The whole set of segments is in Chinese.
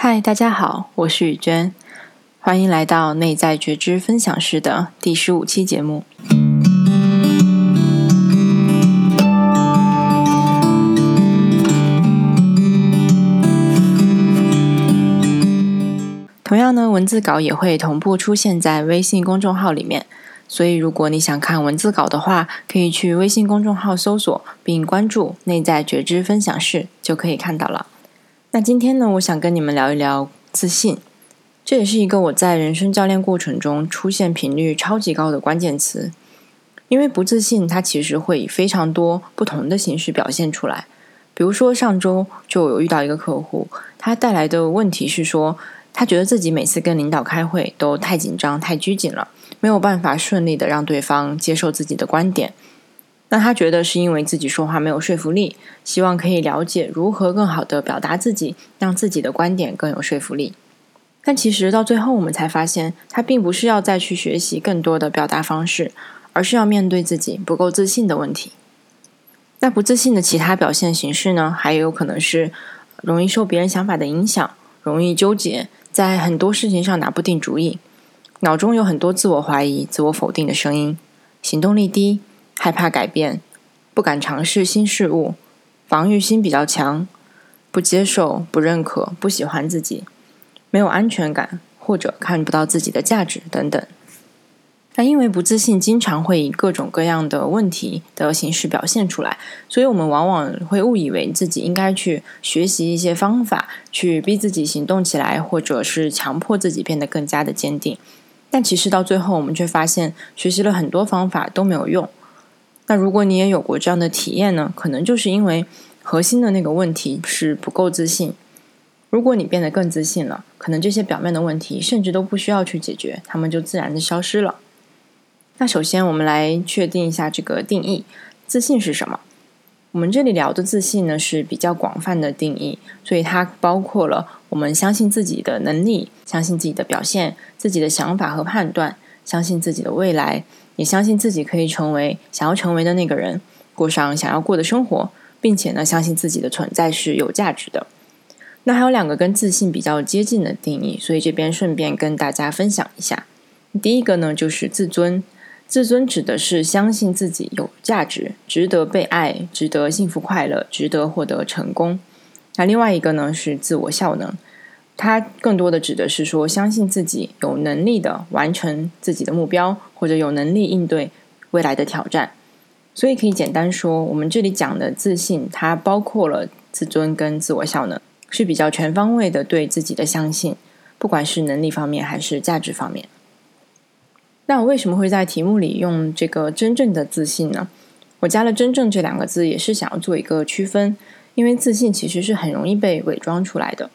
嗨，大家好，我是雨娟，欢迎来到内在觉知分享室的第十五期节目。同样呢，文字稿也会同步出现在微信公众号里面，所以如果你想看文字稿的话，可以去微信公众号搜索并关注“内在觉知分享室”，就可以看到了。那今天呢，我想跟你们聊一聊自信，这也是一个我在人生教练过程中出现频率超级高的关键词。因为不自信，它其实会以非常多不同的形式表现出来。比如说上周就有遇到一个客户，他带来的问题是说，他觉得自己每次跟领导开会都太紧张、太拘谨了，没有办法顺利的让对方接受自己的观点。那他觉得是因为自己说话没有说服力，希望可以了解如何更好的表达自己，让自己的观点更有说服力。但其实到最后，我们才发现，他并不是要再去学习更多的表达方式，而是要面对自己不够自信的问题。那不自信的其他表现形式呢？还有可能是容易受别人想法的影响，容易纠结，在很多事情上拿不定主意，脑中有很多自我怀疑、自我否定的声音，行动力低。害怕改变，不敢尝试新事物，防御心比较强，不接受、不认可、不喜欢自己，没有安全感，或者看不到自己的价值等等。那因为不自信，经常会以各种各样的问题的形式表现出来，所以我们往往会误以为自己应该去学习一些方法，去逼自己行动起来，或者是强迫自己变得更加的坚定。但其实到最后，我们却发现，学习了很多方法都没有用。那如果你也有过这样的体验呢？可能就是因为核心的那个问题是不够自信。如果你变得更自信了，可能这些表面的问题甚至都不需要去解决，它们就自然的消失了。那首先我们来确定一下这个定义：自信是什么？我们这里聊的自信呢是比较广泛的定义，所以它包括了我们相信自己的能力，相信自己的表现，自己的想法和判断，相信自己的未来。也相信自己可以成为想要成为的那个人，过上想要过的生活，并且呢，相信自己的存在是有价值的。那还有两个跟自信比较接近的定义，所以这边顺便跟大家分享一下。第一个呢，就是自尊。自尊指的是相信自己有价值，值得被爱，值得幸福快乐，值得获得成功。那另外一个呢，是自我效能。它更多的指的是说，相信自己有能力的完成自己的目标，或者有能力应对未来的挑战。所以可以简单说，我们这里讲的自信，它包括了自尊跟自我效能，是比较全方位的对自己的相信，不管是能力方面还是价值方面。那我为什么会在题目里用这个真正的自信呢？我加了“真正”这两个字，也是想要做一个区分，因为自信其实是很容易被伪装出来的。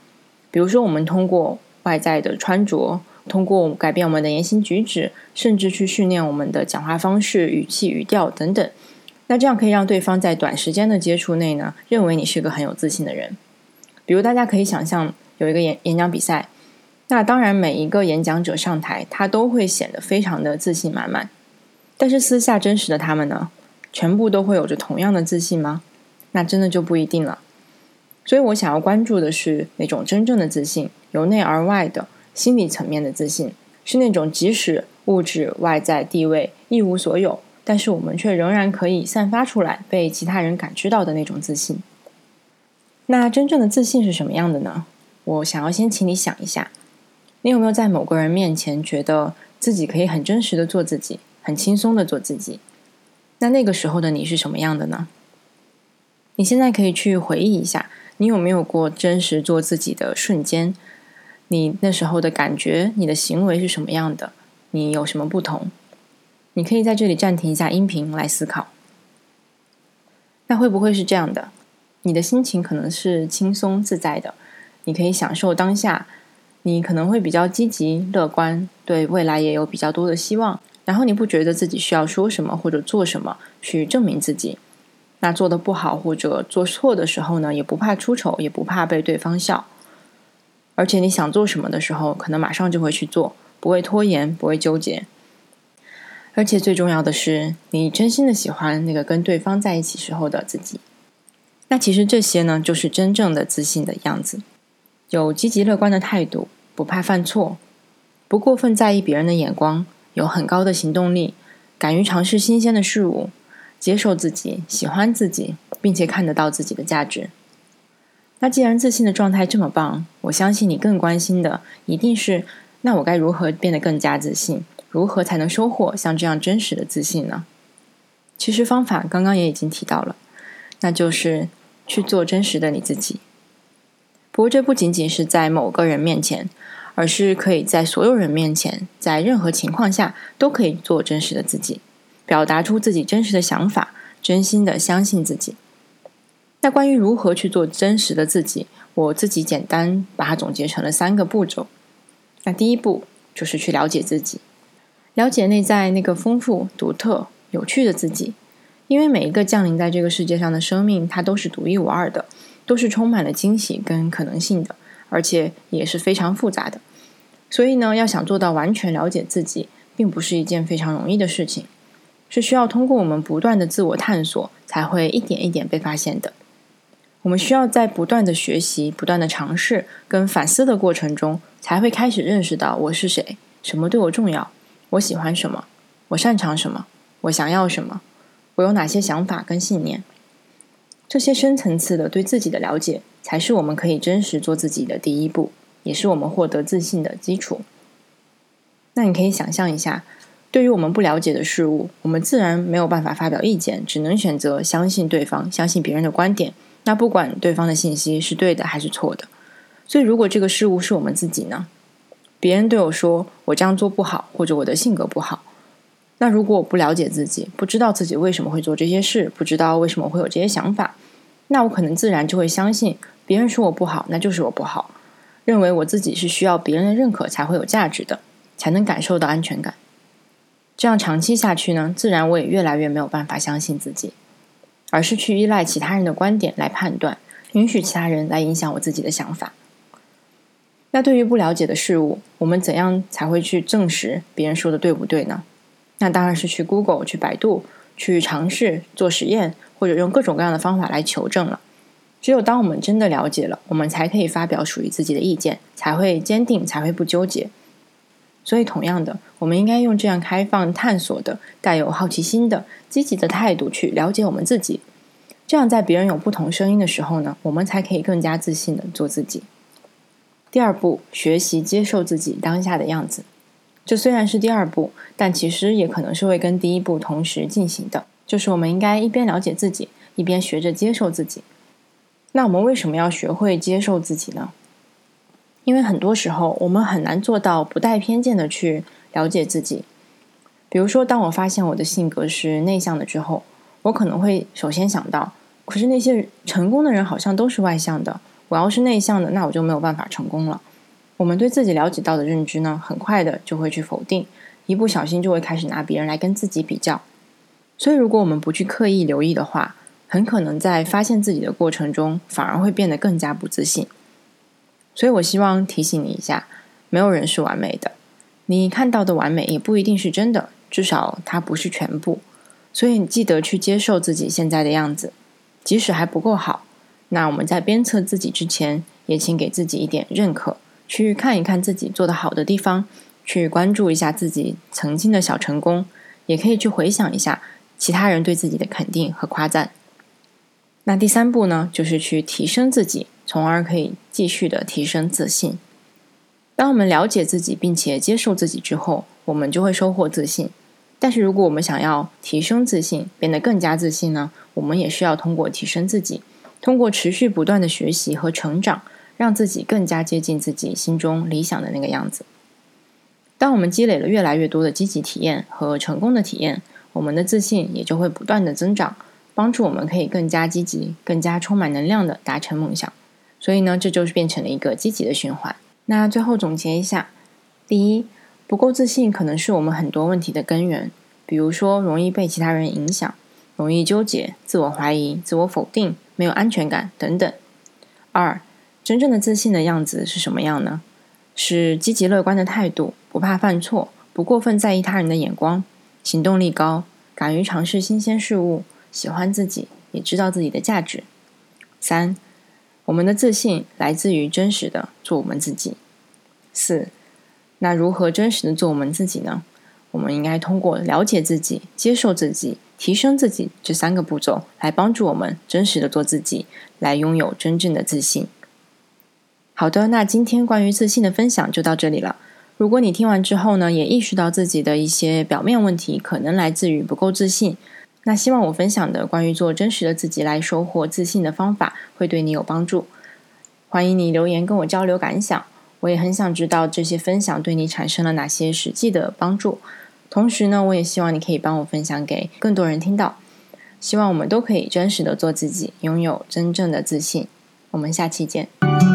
比如说，我们通过外在的穿着，通过改变我们的言行举止，甚至去训练我们的讲话方式、语气、语调等等。那这样可以让对方在短时间的接触内呢，认为你是个很有自信的人。比如，大家可以想象有一个演演讲比赛，那当然每一个演讲者上台，他都会显得非常的自信满满。但是私下真实的他们呢，全部都会有着同样的自信吗？那真的就不一定了。所以我想要关注的是那种真正的自信，由内而外的心理层面的自信，是那种即使物质外在地位一无所有，但是我们却仍然可以散发出来，被其他人感知到的那种自信。那真正的自信是什么样的呢？我想要先请你想一下，你有没有在某个人面前觉得自己可以很真实的做自己，很轻松的做自己？那那个时候的你是什么样的呢？你现在可以去回忆一下。你有没有过真实做自己的瞬间？你那时候的感觉，你的行为是什么样的？你有什么不同？你可以在这里暂停一下音频来思考。那会不会是这样的？你的心情可能是轻松自在的，你可以享受当下，你可能会比较积极乐观，对未来也有比较多的希望。然后你不觉得自己需要说什么或者做什么去证明自己？那做的不好或者做错的时候呢，也不怕出丑，也不怕被对方笑。而且你想做什么的时候，可能马上就会去做，不会拖延，不会纠结。而且最重要的是，你真心的喜欢那个跟对方在一起时候的自己。那其实这些呢，就是真正的自信的样子。有积极乐观的态度，不怕犯错，不过分在意别人的眼光，有很高的行动力，敢于尝试新鲜的事物，接受自己，喜欢自己，并且看得到自己的价值。那既然自信的状态这么棒，我相信你更关心的一定是：那我该如何变得更加自信？如何才能收获像这样真实的自信呢？其实方法刚刚也已经提到了，那就是去做真实的你自己。不过，这不仅仅是在某个人面前，而是可以在所有人面前，在任何情况下都可以做真实的自己，表达出自己真实的想法，真心的相信自己。那关于如何去做真实的自己，我自己简单把它总结成了三个步骤。那第一步就是去了解自己，了解内在那个丰富、独特、有趣的自己，因为每一个降临在这个世界上的生命，它都是独一无二的。都是充满了惊喜跟可能性的，而且也是非常复杂的。所以呢，要想做到完全了解自己，并不是一件非常容易的事情，是需要通过我们不断的自我探索，才会一点一点被发现的。我们需要在不断的学习、不断的尝试跟反思的过程中，才会开始认识到我是谁，什么对我重要，我喜欢什么，我擅长什么，我想要什么，我有哪些想法跟信念。这些深层次的对自己的了解，才是我们可以真实做自己的第一步，也是我们获得自信的基础。那你可以想象一下，对于我们不了解的事物，我们自然没有办法发表意见，只能选择相信对方，相信别人的观点。那不管对方的信息是对的还是错的，所以如果这个事物是我们自己呢？别人对我说我这样做不好，或者我的性格不好。那如果我不了解自己，不知道自己为什么会做这些事，不知道为什么会有这些想法，那我可能自然就会相信别人说我不好，那就是我不好，认为我自己是需要别人的认可才会有价值的，才能感受到安全感。这样长期下去呢，自然我也越来越没有办法相信自己，而是去依赖其他人的观点来判断，允许其他人来影响我自己的想法。那对于不了解的事物，我们怎样才会去证实别人说的对不对呢？那当然是去 Google、去百度、去尝试做实验，或者用各种各样的方法来求证了。只有当我们真的了解了，我们才可以发表属于自己的意见，才会坚定，才会不纠结。所以，同样的，我们应该用这样开放、探索的、带有好奇心的、积极的态度去了解我们自己。这样，在别人有不同声音的时候呢，我们才可以更加自信的做自己。第二步，学习接受自己当下的样子。这虽然是第二步，但其实也可能是会跟第一步同时进行的。就是我们应该一边了解自己，一边学着接受自己。那我们为什么要学会接受自己呢？因为很多时候我们很难做到不带偏见的去了解自己。比如说，当我发现我的性格是内向的之后，我可能会首先想到：可是那些成功的人好像都是外向的，我要是内向的，那我就没有办法成功了。我们对自己了解到的认知呢，很快的就会去否定，一不小心就会开始拿别人来跟自己比较。所以，如果我们不去刻意留意的话，很可能在发现自己的过程中，反而会变得更加不自信。所以我希望提醒你一下，没有人是完美的，你看到的完美也不一定是真的，至少它不是全部。所以，你记得去接受自己现在的样子，即使还不够好。那我们在鞭策自己之前，也请给自己一点认可。去看一看自己做的好的地方，去关注一下自己曾经的小成功，也可以去回想一下其他人对自己的肯定和夸赞。那第三步呢，就是去提升自己，从而可以继续的提升自信。当我们了解自己并且接受自己之后，我们就会收获自信。但是如果我们想要提升自信，变得更加自信呢，我们也需要通过提升自己，通过持续不断的学习和成长。让自己更加接近自己心中理想的那个样子。当我们积累了越来越多的积极体验和成功的体验，我们的自信也就会不断的增长，帮助我们可以更加积极、更加充满能量的达成梦想。所以呢，这就是变成了一个积极的循环。那最后总结一下：第一，不够自信可能是我们很多问题的根源，比如说容易被其他人影响，容易纠结、自我怀疑、自我否定、没有安全感等等。二。真正的自信的样子是什么样呢？是积极乐观的态度，不怕犯错，不过分在意他人的眼光，行动力高，敢于尝试新鲜事物，喜欢自己，也知道自己的价值。三，我们的自信来自于真实的做我们自己。四，那如何真实的做我们自己呢？我们应该通过了解自己、接受自己、提升自己这三个步骤，来帮助我们真实的做自己，来拥有真正的自信。好的，那今天关于自信的分享就到这里了。如果你听完之后呢，也意识到自己的一些表面问题可能来自于不够自信，那希望我分享的关于做真实的自己来收获自信的方法会对你有帮助。欢迎你留言跟我交流感想，我也很想知道这些分享对你产生了哪些实际的帮助。同时呢，我也希望你可以帮我分享给更多人听到。希望我们都可以真实的做自己，拥有真正的自信。我们下期见。